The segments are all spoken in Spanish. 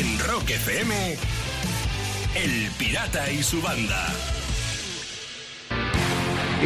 En Rock FM, El Pirata y su banda.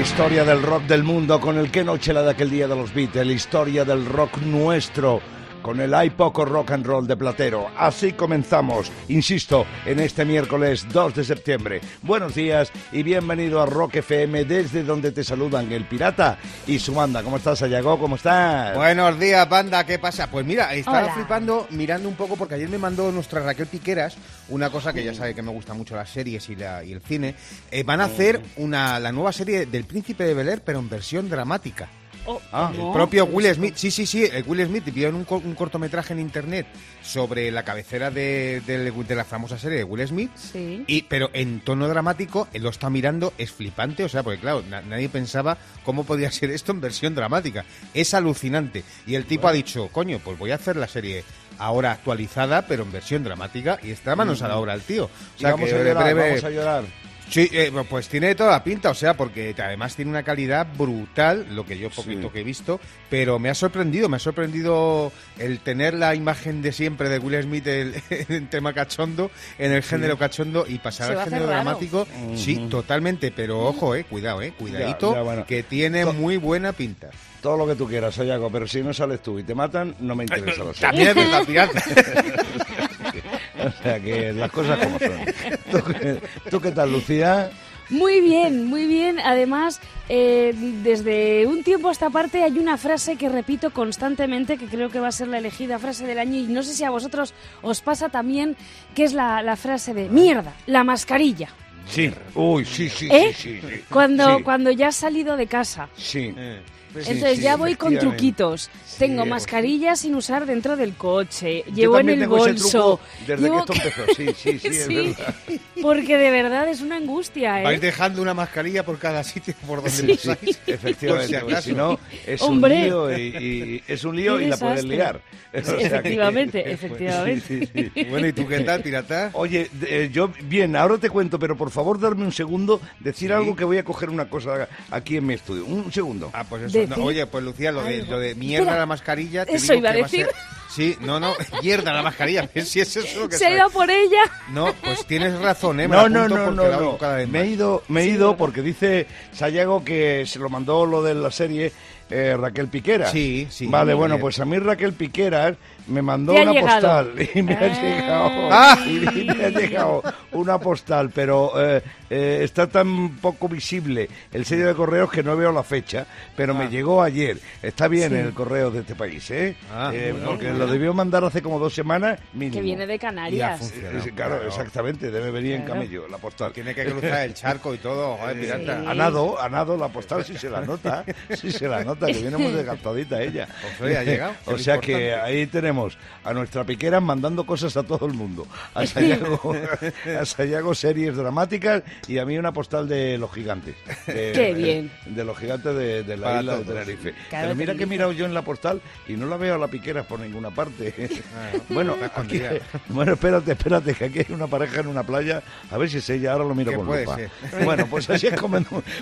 Historia del rock del mundo con el que noche la de aquel día de los Beatles, historia del rock nuestro con el Hay Poco Rock and Roll de Platero. Así comenzamos, insisto, en este miércoles 2 de septiembre. Buenos días y bienvenido a Rock FM desde donde te saludan el pirata y su banda. ¿Cómo estás, Ayago? ¿Cómo estás? Buenos días, banda. ¿Qué pasa? Pues mira, estaba flipando mirando un poco porque ayer me mandó nuestra Raquel Piqueras una cosa que ya sabe que me gusta mucho las series y, la, y el cine. Eh, van a hacer una, la nueva serie del Príncipe de Bel pero en versión dramática. Oh, ah, el propio Will Smith, sí, sí, sí, el Will Smith vio en un, un cortometraje en internet sobre la cabecera de, de, la famosa serie de Will Smith, sí. y, pero en tono dramático, él lo está mirando, es flipante, o sea, porque claro, nadie pensaba cómo podía ser esto en versión dramática. Es alucinante. Y el tipo ha dicho, coño, pues voy a hacer la serie ahora actualizada, pero en versión dramática, y está manos a la obra el tío. O sea, vamos, a llorar, vamos a llorar. Sí, eh, pues tiene toda la pinta, o sea, porque además tiene una calidad brutal, lo que yo poquito que he visto, pero me ha sorprendido, me ha sorprendido el tener la imagen de siempre de Will Smith en tema cachondo, en el género cachondo y pasar al género dramático. Sí, totalmente, pero ojo, eh, cuidado, eh, cuidadito, que tiene muy buena pinta. Todo lo que tú quieras, Sayago, pero si no sales tú y te matan, no me interesa. También es verdad, O sea que las cosas como son. ¿Tú, qué tal, Lucía? Muy bien, muy bien. Además, eh, desde un tiempo a esta parte hay una frase que repito constantemente, que creo que va a ser la elegida frase del año, y no sé si a vosotros os pasa también, que es la, frase de mierda, la mascarilla. Sí, uy, sí, sí, ¿Eh? sí, sí, Cuando, cuando ya has salido de casa. Sí. Eh. Entonces ya voy con truquitos. Tengo mascarilla sin usar dentro del coche. llevo en el bolso. desde que esto empezó, sí, sí, sí, es verdad. Porque de verdad es una angustia, ¿eh? Vais dejando una mascarilla por cada sitio por donde sí. Efectivamente, si, si no, es un lío y, es un lío y la puedes liar. efectivamente, efectivamente. Bueno, ¿y tú qué tal, pirata? Oye, eh, yo, bien, ahora te cuento, pero por favor darme un segundo, decir algo que voy a coger una cosa aquí en mi estudio. Un segundo. Ah, pues eso oye, pues Lucía, lo de, lo de mierda la mascarilla. Te eso iba a decir. Sí, no, no, mierda la mascarilla. Si es eso lo que Se ha ido por ella. No, pues tienes razón, ¿eh? no, no, no, no, Me he ido, me he ido porque dice Sayago que se lo mandó lo de la serie eh, Raquel Piquera. Sí, sí. Vale, bueno, pues a mí Raquel Piquera me mandó una postal y me, ha llegado, ah. y me ha llegado una postal, pero eh, eh, está tan poco visible el sello de correos que no veo la fecha, pero me ah. llegó ayer. Está bien en el correo de este país, ¿eh? Ah, porque lo debió mandar hace como dos semanas Que viene de Canarias. claro, exactamente, debe venir en camello la postal. Tiene que cruzar el charco y todo, joder, pirata. A nado, a nado la postal si se la nota, si se la nota, que viene muy desgastadita ella. Pues, ha llegado. o sea que ahí tenemos a nuestra piquera mandando cosas a todo el mundo. A Sayago, series dramáticas y a mí una postal de los gigantes. De, Qué bien. De, los gigantes de, la isla de Tenerife. Pero mira que he mirado yo en la postal y no la veo a la piquera por ninguna parte. Ah, bueno, bueno, espérate, espérate, que aquí hay una pareja en una playa. A ver si es ella, ahora lo miro con lupa. Bueno, pues así es como,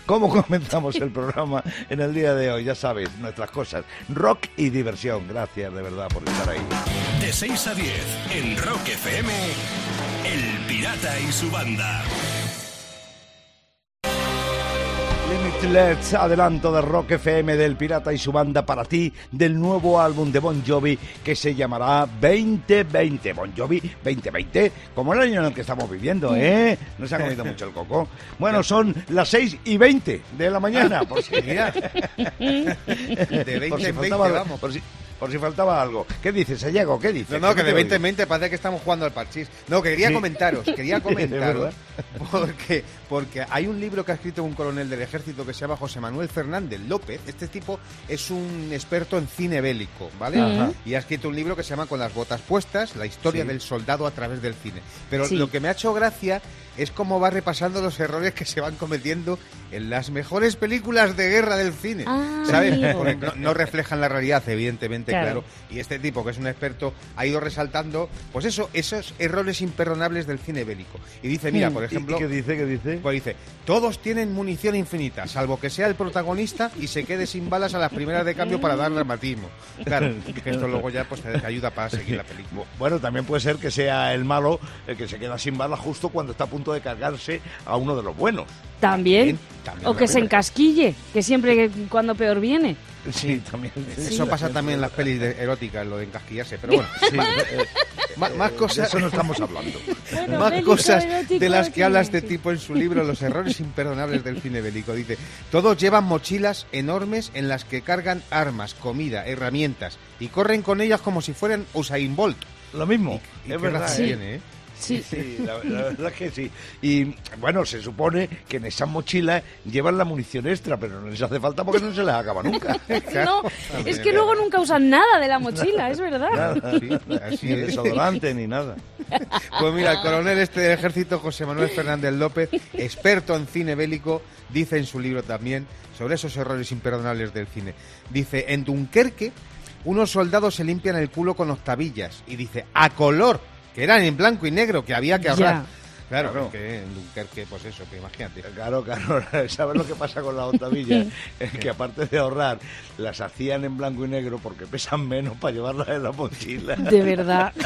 como comenzamos el programa en el día de hoy. Ya sabes, nuestras cosas. Rock y diversión. Gracias de verdad por estar ahí. De 6 a 10 en Rock FM, El Pirata y su banda. Limitless, adelanto de Rock FM del Pirata y su banda para ti del nuevo álbum de Bon Jovi que se llamará 2020. Bon Jovi 2020, como el año en el que estamos viviendo, ¿eh? No se ha comido mucho el coco. Bueno, son las 6 y 20 de la mañana, por si, de 20 por si faltaba, vamos. Por si, por si faltaba algo. ¿Qué dices, Sayago? ¿Qué dices? No, no, que de 2020 parece que estamos jugando al parchís. No, quería comentaros, quería comentaros, porque, porque hay un libro que ha escrito un coronel del ejército que se llama José Manuel Fernández López. Este tipo es un experto en cine bélico, ¿vale? Y ha escrito un libro que se llama Con las botas puestas, la historia del soldado a través del cine. Pero lo que me ha hecho gracia es cómo va repasando los errores que se van cometiendo en las mejores películas de guerra del cine. Ah, ¿Sabes? no, reflejan la realidad, evidentemente claro. Y este tipo, que es un experto, ha ido resaltando, pues eso, esos errores imperdonables del cine bélico. Y dice, mira, por ejemplo... qué dice? ¿Qué dice? Pues dice, todos tienen munición infinita, salvo que sea el protagonista y se quede sin balas a las primeras de cambio para dar dramatismo. Claro, que esto luego ya pues te ayuda para seguir la película. Bueno, también puede ser que sea el malo el que se queda sin balas justo cuando está a punto de cargarse a uno de los buenos. También. o que se encasquille, que siempre cuando peor viene. Sí, también. Eso pasa también en las pelis de eróticas, lo de encasquillarse. Pero bueno, eh, más, cosas. eso no estamos hablando. más cosas de las que habla este tipo en su libro, Los errores imperdonables del cine bélico. Dice: Todos llevan mochilas enormes en las que cargan armas, comida, herramientas y corren con ellas como si fueran Usain Bolt. Lo mismo. es verdad. ¿eh? Sí, sí la, verdad es que sí. Y bueno, se supone que en esas mochilas llevan la munición extra, pero no les hace falta porque no se les acaba nunca. no, es que luego nunca usan nada de la mochila, es verdad. Nada, ni desodorante ni nada. Pues mira, el coronel este del ejército, José Manuel Fernández López, experto en cine bélico, dice en su libro también sobre esos errores imperdonables del cine. Dice, en Dunkerque unos soldados se limpian el culo con octavillas y dice, a color que eran en blanco y negro, que había que ahorrar. Claro, que en Dunkerque, pues eso, que imagínate. Claro, claro, ¿sabes lo que pasa con las octavillas? es que aparte de ahorrar, las hacían en blanco y negro porque pesan menos para llevarlas en la mochila. De verdad.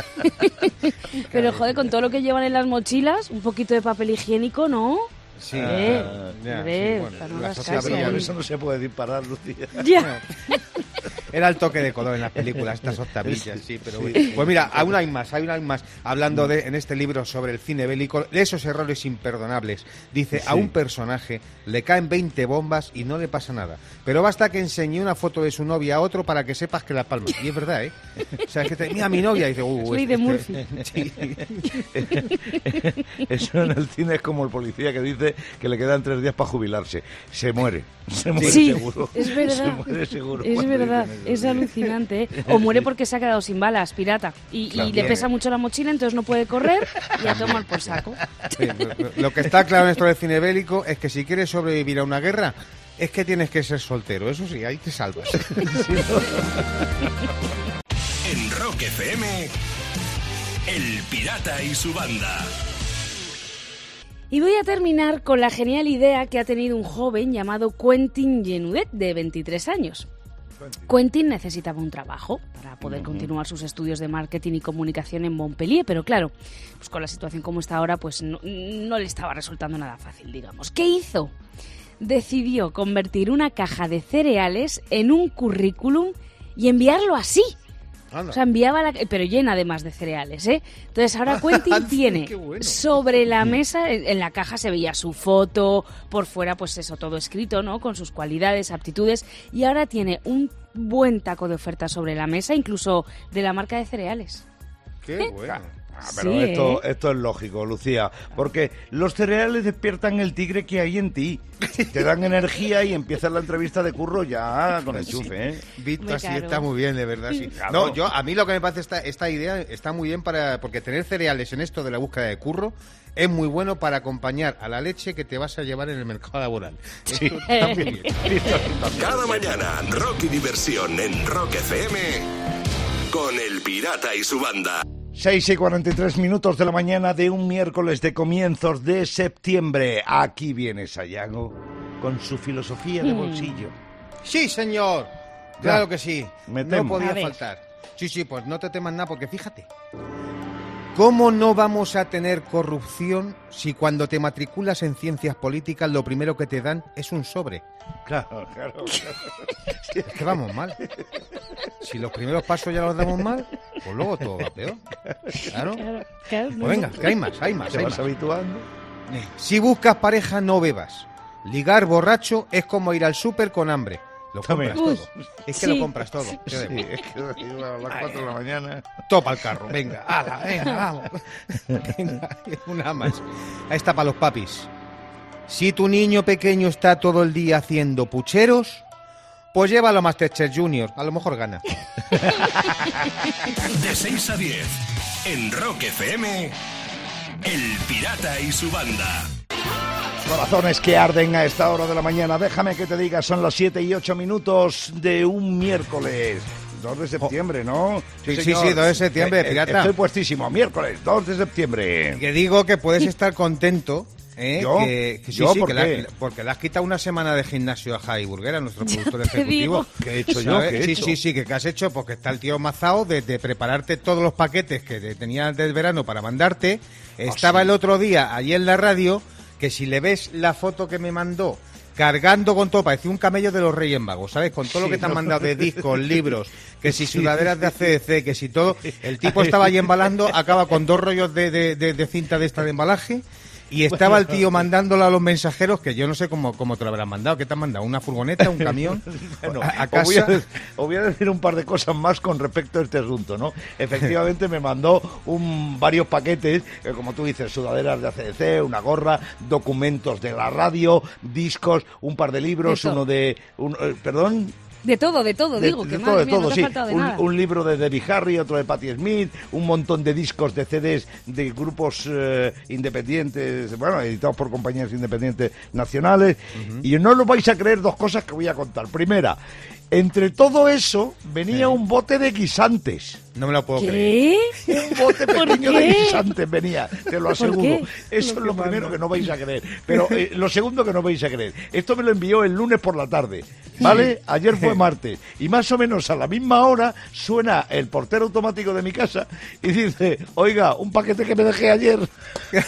Pero joder, con todo lo que llevan en las mochilas, un poquito de papel higiénico, ¿no? Sí, eh, ya, bueno, eso no se puede disparar, Lucía. Ya. Era el toque de color en las películas, estas octavillas, sí, pero Pues mira, aún hay más, hay una más. Hablando de, en este libro sobre el cine bélico, de esos errores imperdonables. Dice, a un personaje le caen 20 bombas y no le pasa nada. Pero basta que enseñe una foto de su novia a otro para que sepas que la palma. Y es verdad, ¿eh? O sea, es que te, mira a mi novia y dice, uh, Soy este, de este". Eso en el cine es como el policía que dice que le quedan tres días para jubilarse. Se muere. Se muere sí, seguro. Es verdad. Se muere seguro. Es verdad. Es alucinante. ¿eh? O muere porque se ha quedado sin balas, pirata. Y, le pesa mucho la mochila, entonces no puede correr y a tomar por saco. lo, que está claro en esto del cine bélico es que si quieres sobrevivir a una guerra, es que tienes que ser soltero. Eso sí, ahí te salvas. en Rock FM, El Pirata y su banda. Y voy a terminar con la genial idea que ha tenido un joven llamado Quentin Genudet, de 23 años. Quentin necesitaba un trabajo para poder continuar sus estudios de marketing y comunicación en Montpellier, pero claro, pues con la situación como está ahora, pues no, no le estaba resultando nada fácil, digamos. ¿Qué hizo? Decidió convertir una caja de cereales en un currículum y enviarlo así o sea, enviaba la... Pero llena además de cereales, ¿eh? Entonces ahora Quentin tiene sobre la mesa, en la caja se veía su foto, por fuera pues eso, todo escrito, ¿no? Con sus cualidades, aptitudes. Y ahora tiene un buen taco de ofertas sobre la mesa, incluso de la marca de cereales. Qué bueno. Ah, pero esto, ¿eh? esto es lógico, Lucía, porque los cereales despiertan el tigre que hay en ti. Te dan energía y empieza la entrevista de curro ya con el chufe, ¿eh? Visto así está muy bien, de verdad, sí. No, yo, a mí lo que me parece esta, esta idea está muy bien para, porque tener cereales en esto de la búsqueda de curro es muy bueno para acompañar a la leche que te vas a llevar en el mercado laboral. Sí, Cada mañana, Rock y Diversión en Rock FM con El Pirata y su banda. 6 y 43 minutos de la mañana de un miércoles de comienzos de septiembre. Aquí viene Sayago con su filosofía de mm. bolsillo. Sí, señor. Claro que sí. No podía faltar. Sí, sí, pues no te temas nada porque fíjate. ¿Cómo no vamos a tener corrupción si cuando te matriculas en ciencias políticas lo primero que te dan es un sobre? Claro, claro. Es que vamos mal. Si los primeros pasos ya los damos mal, pues luego todo va peor. Claro. Pues venga, que hay más, hay más. Te vas habituando. Si buscas pareja, no bebas. Ligar borracho es como ir al súper con hambre. Lo compras todo. Es que lo compras todo. Sí, es que a las 4 de la mañana. Topa el carro, venga, ala, venga, vamos. Venga, una más. Ahí está para los papis. Si tu niño pequeño está todo el día haciendo pucheros, pues llévalo a Masterchef Junior, a lo mejor gana. De 6 a 10, en Rock FM, El Pirata y su banda. Corazones que arden a esta hora de la mañana. Déjame que te diga, son las 7 y 8 minutos de un miércoles. 2 de septiembre, ¿no? Sí, sí, sí, 2 de septiembre, Eh, eh, pirata. Estoy puestísimo, miércoles, 2 de septiembre. Que digo que puedes estar contento. ¿eh? ¿Yo? Que, que sí, ¿Yo? sí, ¿Por que qué? la- porque le has quitado una semana de gimnasio a Javi Burguera, nuestro productor ejecutivo. ¿Qué he hecho yo? ¿Qué he sí, hecho? sí, sí, que ¿qué has hecho? Porque está el tío mazao de, de prepararte todos los paquetes que te tenía del verano para mandarte. Estaba sí. el otro día allí en la radio que si le ves la foto que me mandó cargando con todo, parecía un camello de los Reyes Magos, ¿sabes? Con todo lo que te han ¿no? mandado de discos, libros, que si sudaderas de ACDC, que si todo. El tipo estaba ahí embalando, acaba con dos rollos de, de- de- de cinta de esta de embalaje. Y estaba el tío mandándolo a los mensajeros, que yo no sé cómo, cómo te lo habrán mandado. ¿Qué te han mandado? ¿Una furgoneta? ¿Un camión? Bueno, a, a os, voy a, casa. de- os voy a decir un par de cosas más con respecto a este asunto, ¿no? Efectivamente me mandó un, varios paquetes, eh, como tú dices, sudaderas de ACDC, una gorra, documentos de la radio, discos, un par de libros, Eso. uno de... un- eh, ¿Perdón? De todo, de todo, De- digo, de que todo, madre de mía, todo, no sí. de un, nada. un libro de Debbie Harry, otro de Patti Smith, un montón de discos de CDs de grupos eh, independientes, bueno, editados por compañías independientes nacionales. Y no lo vais a creer dos cosas que voy a contar. Primera, entre todo eso venía un bote de guisantes. No me lo puedo creer. ¿Qué? Un bote ¿Por pequeño de guisantes venía, te lo ¿Por aseguro. Eso es lo primero que no vais a creer. Pero eh, lo segundo que no vais a creer. Esto me lo envió el lunes por la tarde, ¿vale? Ayer fue martes. Y más o menos a la misma hora suena el portero automático de mi casa y dice, oiga, un paquete que me dejé ayer.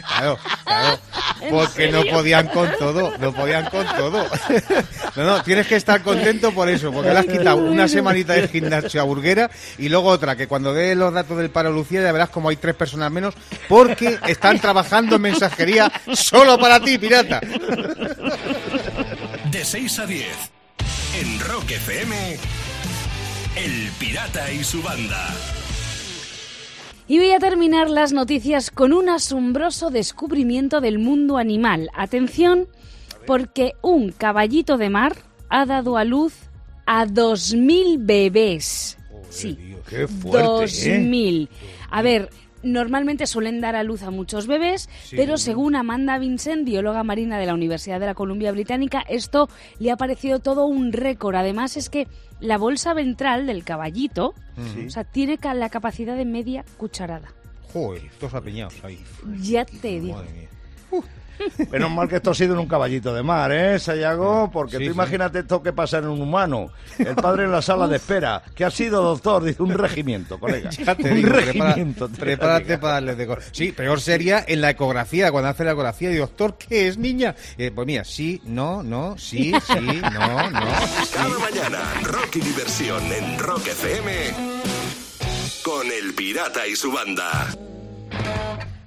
Claro, claro. ¿En Porque no podían con todo, no podían con todo. No, no, tienes que estar contento por eso, porque le has quitado una semanita de gimnasio a Burguera y luego otra, que cuando dé los datos del paro Lucía ya verás como hay tres personas menos, porque están trabajando en mensajería solo para ti, pirata. De 6 a 10. En Rock FM. El Pirata y su banda. Y voy a terminar las noticias con un asombroso descubrimiento del mundo animal. Atención, porque un caballito de mar ha dado a luz a 2.000 bebés. Sí, Qué fuerte, ¿eh? 2.000. A ver, normalmente suelen dar a luz a muchos bebés, pero según Amanda Vincent, bióloga marina de la Universidad de la Columbia Británica, esto le ha parecido todo un récord. Además es que la bolsa ventral del caballito, o sea, tiene la capacidad de media cucharada. Joder, todos apiñados ahí. Ya te digo. Madre mía. Menos mal que esto ha sido en un caballito de mar, ¿eh, Sayago? Porque Sí, tú sí. imagínate esto que pasa en un humano. El padre en la sala de espera. ¿Qué ha sido, doctor? Dice, un regimiento, colega. Ya te un digo, regimiento. te prepárate para darles de Sí, peor sería en la ecografía, cuando hace la ecografía, y doctor, ¿qué es, niña? Eh, pues mira, sí, no, no, sí, sí, no, no. Cada mañana, rock y diversión en Rock FM. Con el Pirata y su banda.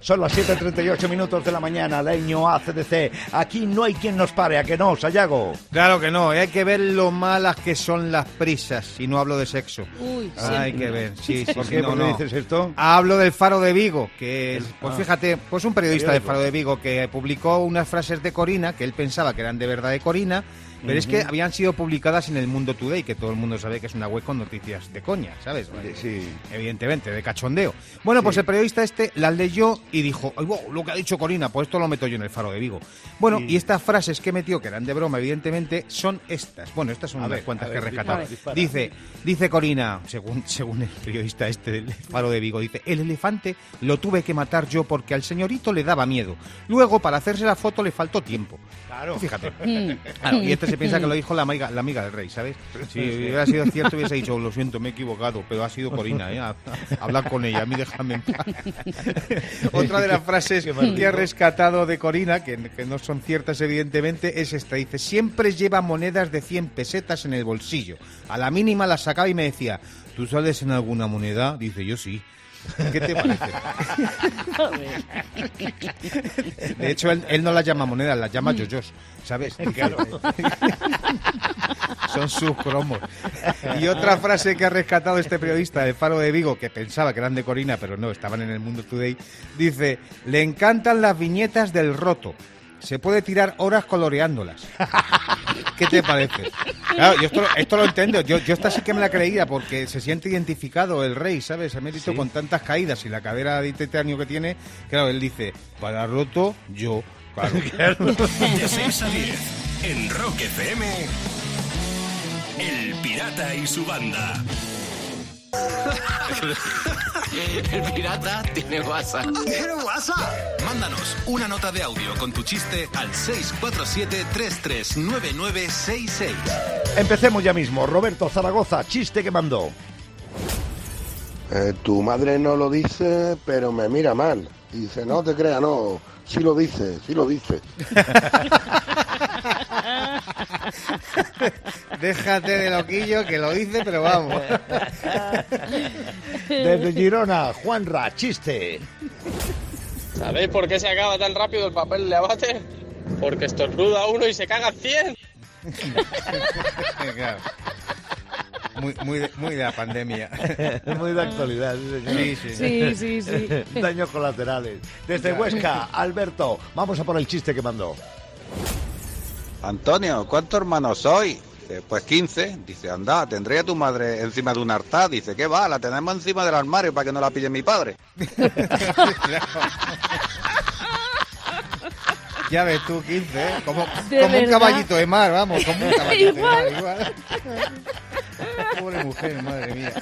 Son las 7.38 minutos de la mañana, leño ACDC. Aquí no hay quien nos pare, ¿a que no, Sayago? Claro que no, eh, hay que ver lo malas que son las prisas, y no hablo de sexo. Uy, sí. Hay que ver, sí, sí, ¿Por sí, qué? no, ¿Por qué no. dices esto? Hablo del Faro de Vigo, que es, pues ah. fíjate, pues un periodista del. Faro de Vigo que publicó unas frases de Corina que él pensaba que eran de verdad de Corina, pero es que habían sido publicadas en el Mundo Today, que todo el mundo sabe que es una web con noticias de coña, ¿sabes? Sí. Evidentemente, de cachondeo. Bueno, pues el periodista este las leyó y dijo, "Ay, wow, lo que ha dicho Corina, pues esto lo meto yo en el Faro de Vigo. Bueno, y estas frases que metió, que eran de broma, evidentemente, son estas. Bueno, estas son A unas ver, cuantas a que he rescatado. dispara. Dice, dice Corina, según, según el periodista este del Faro de Vigo, dice, el elefante lo tuve que matar yo porque al señorito le daba miedo. Luego, para hacerse la foto le faltó tiempo. Claro. Fíjate. Claro, y este se piensa que lo dijo la amiga, la amiga del rey, ¿sabes? Si hubiera sido cierto, hubiese dicho, lo siento, me he equivocado, pero ha sido Corina, ¿eh? A- a- Hablar con ella, a mí déjame en paz. Otra de las frases que ha rescatado de Corina, que, que no son ciertas evidentemente, es esta. Dice, siempre lleva monedas de 100 pesetas en el bolsillo. A la mínima las sacaba y me decía, ¿tú sales en alguna moneda? Dice, yo sí. ¿Qué te parece? De hecho, él, él no las llama monedas, las llama yoyos, ¿sabes? Claro. Son sus cromos. Y otra frase que ha rescatado este periodista del Faro de Vigo, que pensaba que eran de Corina, pero no, estaban en el Mundo Today, dice, le encantan las viñetas del roto. Se puede tirar horas coloreándolas. ¿Qué te parece? Claro, yo esto, lo- esto lo entiendo. Yo, yo esta sí que me la creía porque se siente identificado el rey, ¿sabes? Emérito con tantas caídas y la cadera de titanio que tiene. Claro, él dice, para roto, yo. Claro. De 6 a 10. En Rock FM. El Pirata y su banda. El pirata tiene WhatsApp. ¿Tiene WhatsApp? Mándanos una nota de audio con tu chiste al 647-339966. Empecemos ya mismo. Roberto Zaragoza, chiste que mandó. Eh, tu madre no lo dice, pero me mira mal. Y dice, no te creas, no. Sí lo dice, sí lo dice. Déjate de loquillo que lo dice, pero vamos. Desde Girona, Juanra, chiste. ¿Sabéis por qué se acaba tan rápido el papel de abate? Porque estornuda uno y se caga 100. Claro. Muy, muy, de, muy de la pandemia. Muy de actualidad. Sí, sí. Sí, sí, sí. Daños colaterales. Desde Huesca, Alberto, vamos a por el chiste que mandó. Antonio, ¿cuántos hermanos soy? Dice, pues 15. Dice, anda, ¿tendría a tu madre encima de un altar? Dice, ¿qué va? La tenemos encima del armario para que no la pille mi padre. Ya ves tú, 15, ¿eh? Como, ¿De como un caballito de mar, vamos, como un caballito de mar, igual. Pobre mujer, madre mía.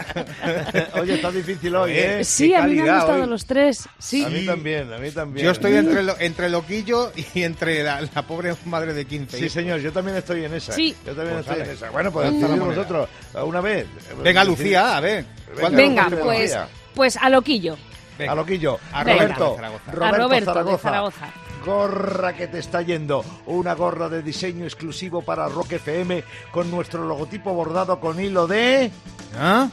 Oye, está difícil hoy, ¿eh? Sí, qué a mí me han gustado hoy. los tres. Sí. A mí también, a mí también. Yo estoy entre, lo- entre loquillo y entre la, la pobre madre de 15. Sí, señor, yo también estoy en esa. Sí. Yo también Pues estoy dale. en esa. Bueno, pues moneda. vosotros una vez. Venga, Lucía, a ver. ¿cuál de Venga, te pues, pues a loquillo. Venga. A loquillo. A Venga. Roberto. Zaragoza. A Roberto de Zaragoza. Gorra que te está yendo. Una gorra de diseño exclusivo para Rock FM con nuestro logotipo bordado con hilo de... ¿Ah?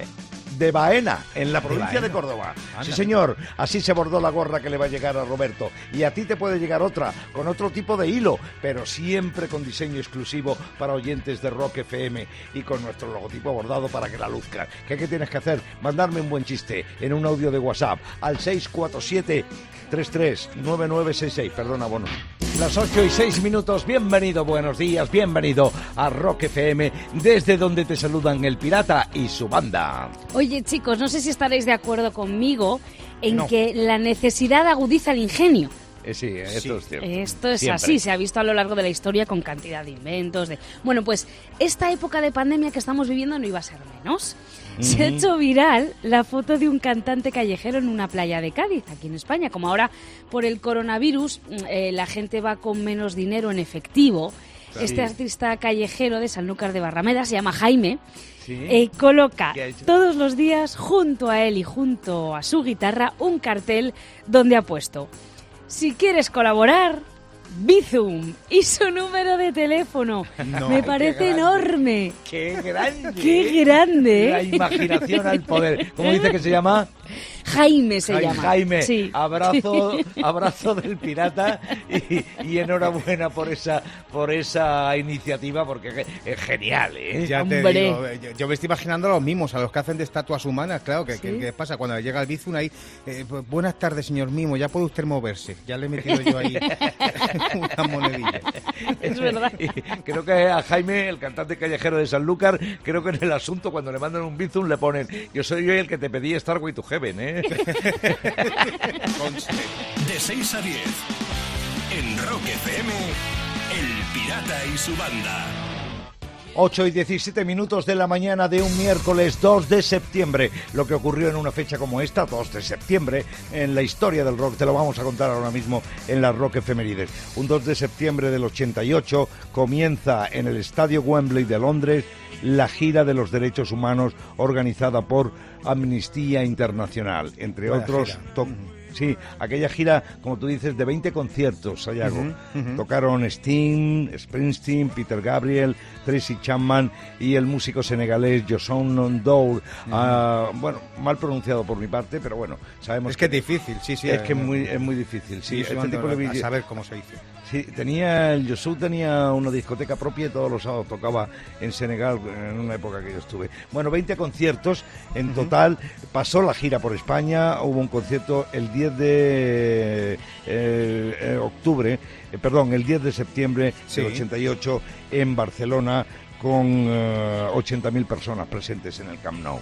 De Baena, en la provincia de. Córdoba. Anda. Sí, señor. Así se bordó la gorra que le va a llegar a Roberto. Y a ti te puede llegar otra, con otro tipo de hilo, pero siempre con diseño exclusivo para oyentes de Rock FM y con nuestro logotipo bordado para que la luzca. ¿Qué, qué tienes que hacer? Mandarme un buen chiste en un audio de WhatsApp al 647 339966. Perdona, bono. Las 8 y 6 minutos. Bienvenido, buenos días, bienvenido a Rock FM, desde donde te saludan el pirata y su banda. Oye, chicos, no sé si estaréis de acuerdo conmigo en No. que la necesidad agudiza el ingenio. Eh, sí, esto es cierto. Esto es Siempre. así, se ha visto a lo largo de la historia con cantidad de inventos. De... Bueno, pues esta época de pandemia que estamos viviendo no iba a ser menos. Se ha hecho viral la foto de un cantante callejero en una playa de Cádiz, aquí en España. Como ahora por el coronavirus mm, eh, la gente va con menos dinero en efectivo. Este artista callejero de Sanlúcar de Barrameda se llama Jaime. Sí. eh, coloca todos los días junto a él y junto a su guitarra un cartel donde ha puesto si quieres colaborar, Bizum y su número de teléfono. No, Me parece enorme. ¡Qué grande! ¡Qué grande! La ¿eh? imaginación al poder. ¿Cómo dice que se llama? Jaime se Jaime, llama. Jaime, Sí. abrazo, abrazo del pirata y, y enhorabuena por esa, por esa iniciativa porque es genial, ¿eh? Ya te Hombre. digo, eh, yo, yo me estoy imaginando a los mismos, a los que hacen de estatuas humanas, claro, que, que- Sí. que pasa cuando llega el Bizum ahí, eh, pues, buenas tardes señor Mimo, ya puede usted moverse, ya le he metido yo ahí una monedilla. Es verdad. Y creo que a Jaime, el cantante callejero de Sanlúcar, creo que en el asunto cuando le mandan un bizum le ponen yo soy yo el que te pedí Starway to ¿eh? De 6 a 10. En Rock FM, El Pirata y su banda. 8 y 17 minutos de la mañana de un miércoles 2 de septiembre. Lo que ocurrió en una fecha como esta, 2 de septiembre, en la historia del rock, te lo vamos a contar ahora mismo en las Rock Efemérides. Un 2 de septiembre del 88 comienza en el Estadio Wembley de Londres la gira de los derechos humanos organizada por Amnistía Internacional, entre otros. Sí, aquella gira, como tú dices, de 20 conciertos, Sayago. Tocaron Sting, Springsteen, Peter Gabriel, Tracy Chapman y el músico senegalés Joson Ndour. Ah, bueno, mal pronunciado por mi parte, pero bueno, sabemos Es que es difícil, sí, sí. es que es eh, muy, es muy difícil. Sí, sí, este tipo de a saber cómo se dice. Sí, tenía, el Yosu tenía una discoteca propia y todos los sábados tocaba en Senegal en una época que yo estuve. Bueno, 20 conciertos en total. Pasó la gira por España, hubo un concierto el 10 de eh, eh, octubre, eh, perdón, el 10 de septiembre Sí. del 88 en Barcelona con eh, 80.000 personas presentes en el Camp Nou.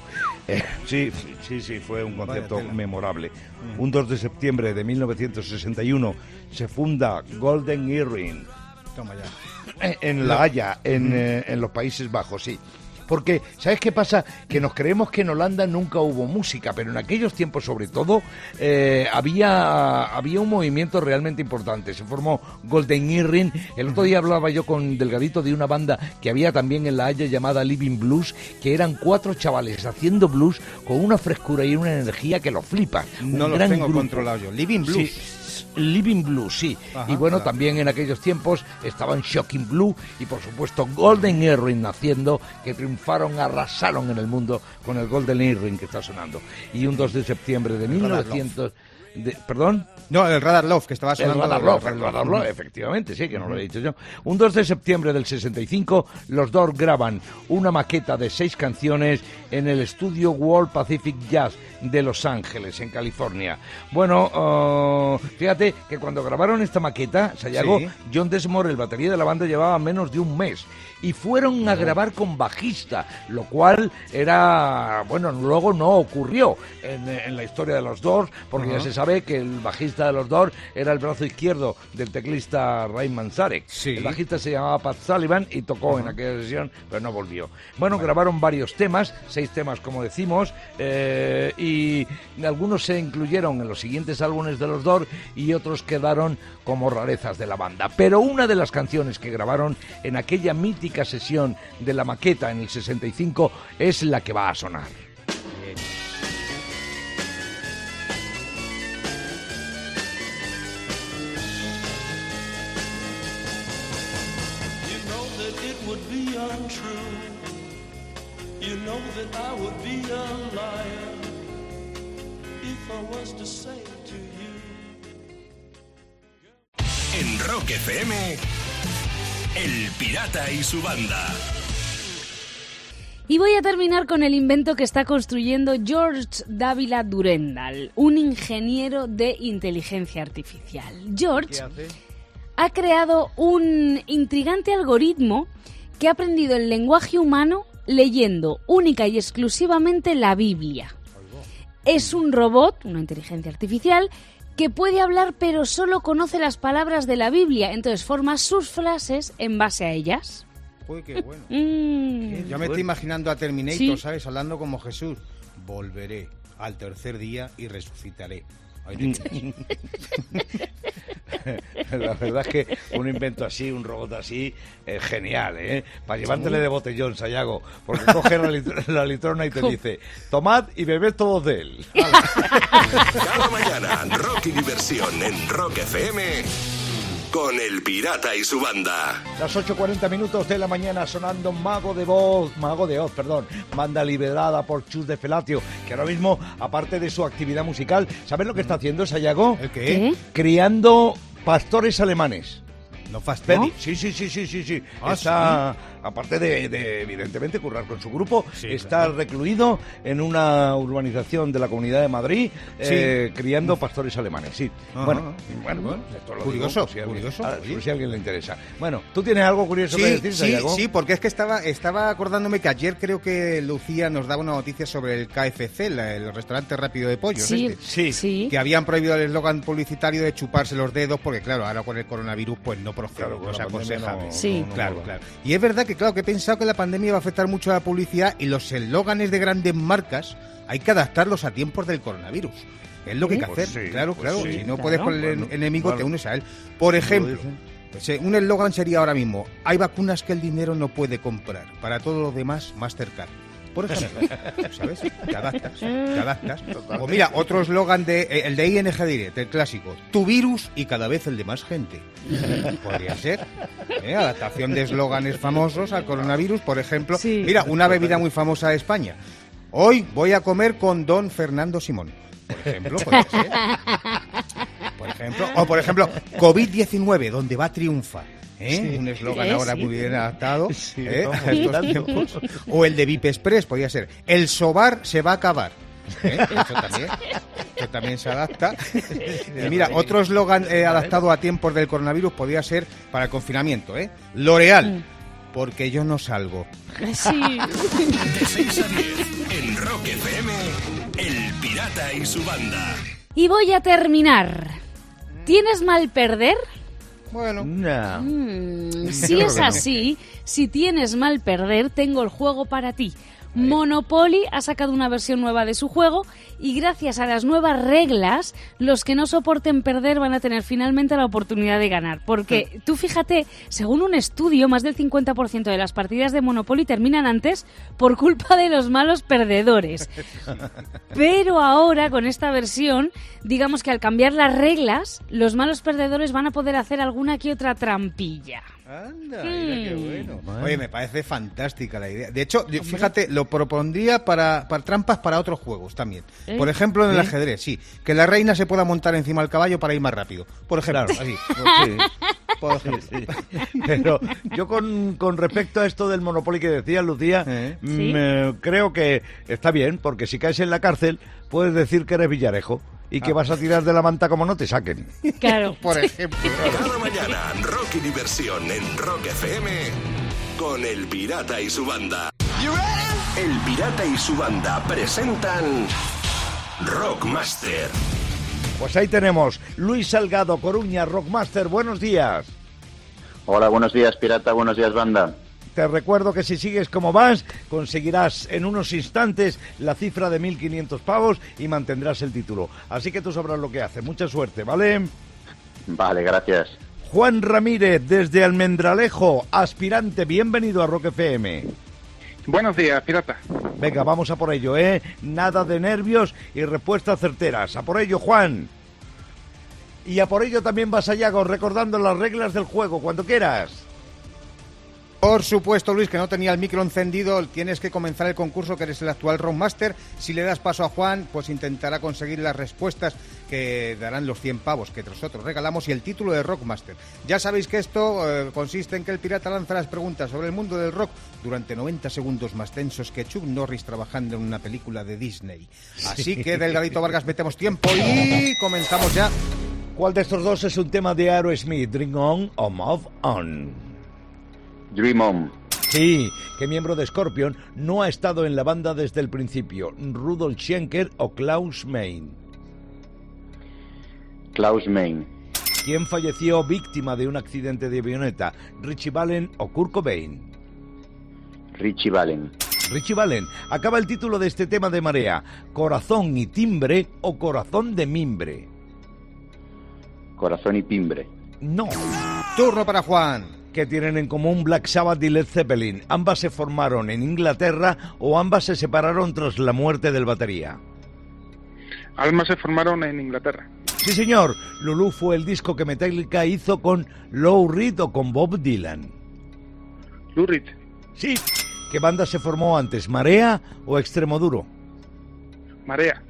Eh, sí, sí, sí, fue un concierto tela. memorable. Un 2 de septiembre de 1961 se funda Golden Earring Toma ya. en La Haya, en, eh, en los Países Bajos, sí. Porque ¿sabes qué pasa? Que nos creemos que en Holanda nunca hubo música, pero en aquellos tiempos sobre todo eh, había, había un movimiento realmente importante. Se formó Golden Earring. El otro día hablaba yo con Delgadito de una banda que había también en La Haya llamada Living Blues, que eran cuatro chavales haciendo blues con una frescura y una energía que lo flipa. No lo tengo controlado yo. Living Blues. Living Blue, sí. y bueno, también en aquellos tiempos estaban Shocking Blue y por supuesto Golden Earring naciendo, que triunfaron, arrasaron en el mundo con el Golden Earring que está sonando. Y un 2 de septiembre de 1900... ¿Perdón? No, el Radar Love, que estaba sonando. El Radar Love, el Radar Love, efectivamente, sí, que no lo he dicho yo. Un 2 de septiembre del 65, los Doors graban una maqueta de seis canciones en el estudio World Pacific Jazz de Los Ángeles, en California. Bueno, uh, fíjate que cuando grabaron esta maqueta, Sayago, John Desmore, el batería de la banda, llevaba menos de un mes y fueron a grabar con bajista, lo cual era, bueno, luego no ocurrió en, la historia de los Doors, porque ya se sabe que el bajista de los Doors era el brazo izquierdo del teclista Ray Manzarek. El bajista se llamaba Pat Sullivan y tocó en aquella sesión, pero no volvió. Bueno, grabaron varios temas, seis temas como decimos, eh, y algunos se incluyeron en los siguientes álbumes de los Doors y otros quedaron como rarezas de la banda. Pero una de las canciones que grabaron en aquella mítica sesión de la maqueta en el 65 es la que va a sonar. En Rock FM el Pirata y su banda. Y voy a terminar con el invento que está construyendo George Dávila Durendal, un ingeniero de inteligencia artificial. George ha creado un intrigante algoritmo que ha aprendido el lenguaje humano leyendo única y exclusivamente la Biblia. Es un robot, una inteligencia artificial, que puede hablar pero solo conoce las palabras de la Biblia, entonces forma sus frases en base a ellas. Uy, qué bueno. Mm. Ya me estoy imaginando a Terminator, ¿sabes? Hablando como Jesús. Volveré al tercer día y resucitaré. la verdad es que un invento así, un robot así, es genial, ¿eh? Para llevártele de botellón, Sayago. Porque coge la, litrona y te dice, tomad y bebed todos de él. Cada mañana, Rock y Diversión en Rock FM con el pirata y su banda. Las 8.40 minutos de la mañana sonando Mago de Voz, Mago de Oz, perdón, banda liberada por Chus de Felatio, que ahora mismo, aparte de su actividad musical, ¿sabes lo que está haciendo Sayago? ¿El qué? Criando pastores alemanes. No fastidies. Sí, sí, sí, sí, sí, sí. ¿Ah, aparte de, evidentemente currar con su grupo, está recluido en una urbanización de la Comunidad de Madrid, eh, criando pastores alemanes. Sí. Bueno, bueno, esto lo curioso, si, curioso. Alguien, si a alguien le interesa. Bueno, ¿tú tienes algo curioso que decir? Sí, sí, porque es que estaba, estaba acordándome que ayer creo que Lucía nos daba una noticia sobre el KFC, el restaurante rápido de pollo. Sí, este, sí. Que habían prohibido el eslogan publicitario de chuparse los dedos, porque claro, ahora con el coronavirus pues no procede, no se aconseja. sí. claro, claro. Y es verdad que claro, que he pensado que la pandemia va a afectar mucho a la publicidad y los eslóganes de grandes marcas hay que adaptarlos a tiempos del coronavirus. Es lo que hay que pues hacer. claro, pues claro. si no puedes con el enemigo, te unes a él. Por ejemplo, un eslogan sería ahora mismo: hay vacunas que el dinero no puede comprar. Para todos los demás, Mastercard por ejemplo. ¿Sabes? Te adaptas, te adaptas. O mira, otro eslogan de eh, el de ING Direct, el clásico. Tu virus y cada vez el de más gente. Podría ser. ¿eh? Adaptación de eslóganes famosos al coronavirus, por ejemplo. Mira, una bebida muy famosa de España. Hoy voy a comer con don Fernando Simón. Por ejemplo, puede ser. Por ejemplo, o por ejemplo, COVID-19, donde va a triunfar. ¿Eh? Un eslogan ahora muy bien adaptado ¿eh? a estos tiempos. O el de VIP Express, podría ser. El sobar se va a acabar. ¿Eh? Eso también, eso también se adapta. Y mira, otro eslogan adaptado a tiempos del coronavirus podría ser para el confinamiento, ¿eh? L'Oreal, mm. porque yo no salgo. Sí. De 6 a 10, en Rock FM, El Pirata y su banda. Y voy a terminar. ¿Tienes mal perder? Bueno. Mm, si es así, Si tienes mal perder, tengo el juego para ti. Monopoly ha sacado una versión nueva de su juego y gracias a las nuevas reglas, los que no soporten perder van a tener finalmente la oportunidad de ganar. Porque tú fíjate, según un estudio, más del 50% de las partidas de Monopoly terminan antes por culpa de los malos perdedores. Pero ahora, con esta versión, digamos que al cambiar las reglas, los malos perdedores van a poder hacer alguna que otra trampilla. Anda, mira qué bueno. Oye, me parece fantástica la idea. De hecho, yo, fíjate, lo propondría para, para trampas para otros juegos también. ¿Eh? Por ejemplo, en el ajedrez, sí. Que la reina se pueda montar encima del caballo para ir más rápido. Por ejemplo, así. Sí. Por ejemplo. Pero yo con, con respecto a esto del Monopoly que decía Lucía, ¿Eh? mm, Sí. eh, creo que está bien, porque si caes en la cárcel, puedes decir que eres Villarejo y Ah. que vas a tirar de la manta como no te saquen. Claro. Por ejemplo. Cada mañana, Rocky Diversión en Rock FM con El Pirata y su banda. El Pirata y su banda presentan Rockmaster. Pues ahí tenemos Luis Salgado, Coruña, Rockmaster, buenos días. Hola, buenos días, pirata, buenos días, banda. Te recuerdo que si sigues como vas, conseguirás en unos instantes la cifra de 1.500 pavos y mantendrás el título. Así que tú sabrás lo que hace. Mucha suerte, ¿vale? Vale, gracias. Juan Ramírez, desde Almendralejo, aspirante, bienvenido a Rock FM. Buenos días, pirata. Venga, vamos a por ello, ¿eh? Nada de nervios y respuestas certeras. A por ello, Juan. Y a por ello también vas allá recordando las reglas del juego, cuando quieras. Por supuesto, Luis, que no tenía el micro encendido, tienes que comenzar el concurso, que eres el actual Roundmaster. Si le das paso a Juan, pues intentará conseguir las respuestas que darán los 100 pavos que nosotros regalamos y el título de Rockmaster. Ya sabéis que esto eh, consiste en que el pirata lanza las preguntas sobre el mundo del rock durante 90 segundos más tensos que Chuck Norris trabajando en una película de Disney. Así que, Delgadito Vargas, metemos tiempo y comenzamos ya. ¿Cuál de estos dos es un tema de Aerosmith, Drink On o Move On? Dream On. Sí, ¿qué miembro de Scorpion no ha estado en la banda desde el principio? ¿Rudolf Schenker o Klaus Main? Klaus Main. ¿Quién falleció víctima de un accidente de avioneta? ¿Richie Vallen o Kurt Cobain? Richie Vallen. Richie Vallen, acaba el título de este tema de Marea. ¿Corazón y timbre o corazón de mimbre? Corazón y Timbre. No. Turno para Juan. ¿Qué tienen en común Black Sabbath y Led Zeppelin? ¿Ambas se formaron en Inglaterra o ambas se separaron tras la muerte del batería? Almas se formaron en Inglaterra. Sí, señor. Lulu fue el disco que Metallica hizo con Lou Reed o con Bob Dylan. Lou Reed. Sí. ¿Qué banda se formó antes, Marea o Extremoduro? Marea.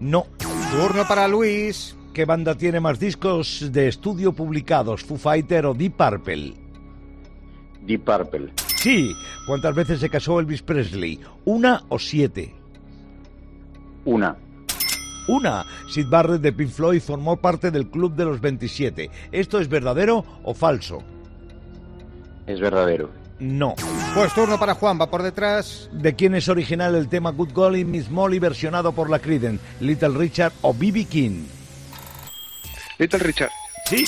No. Turno para Luis. ¿Qué banda tiene más discos de estudio publicados, Foo Fighter o Deep Purple? Deep Purple. Sí. ¿Cuántas veces se casó Elvis Presley? ¿Una o siete? Una. Una. Sid Barrett de Pink Floyd formó parte del Club de los 27. ¿Esto es verdadero o falso? Es verdadero. No. Pues turno para Juan, va por detrás. ¿De quién es original el tema Good Golly Miss Molly versionado por la Creedence? ¿Little Richard o B.B. King? Little Richard. Sí.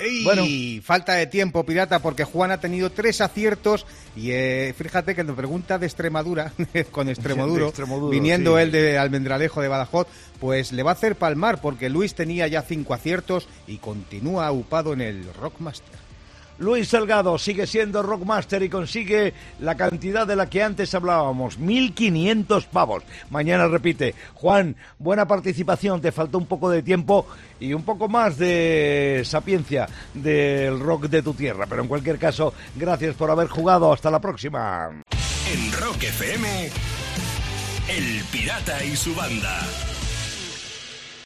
Y Bueno. falta de tiempo, pirata, porque Juan ha tenido tres aciertos y eh, fíjate que nos pregunta de Extremadura, con Extremoduro, viniendo sí. él de Almendralejo de Badajoz, pues le va a hacer palmar porque Luis tenía ya cinco aciertos y continúa upado en el Rockmaster. Luis Salgado sigue siendo Rockmaster y consigue la cantidad de la que antes hablábamos, 1.500 pavos. Mañana repite. Juan, buena participación, te faltó un poco de tiempo y un poco más de sapiencia del rock de tu tierra. Pero en cualquier caso, gracias por haber jugado. Hasta la próxima. En Rock FM, El Pirata y su banda.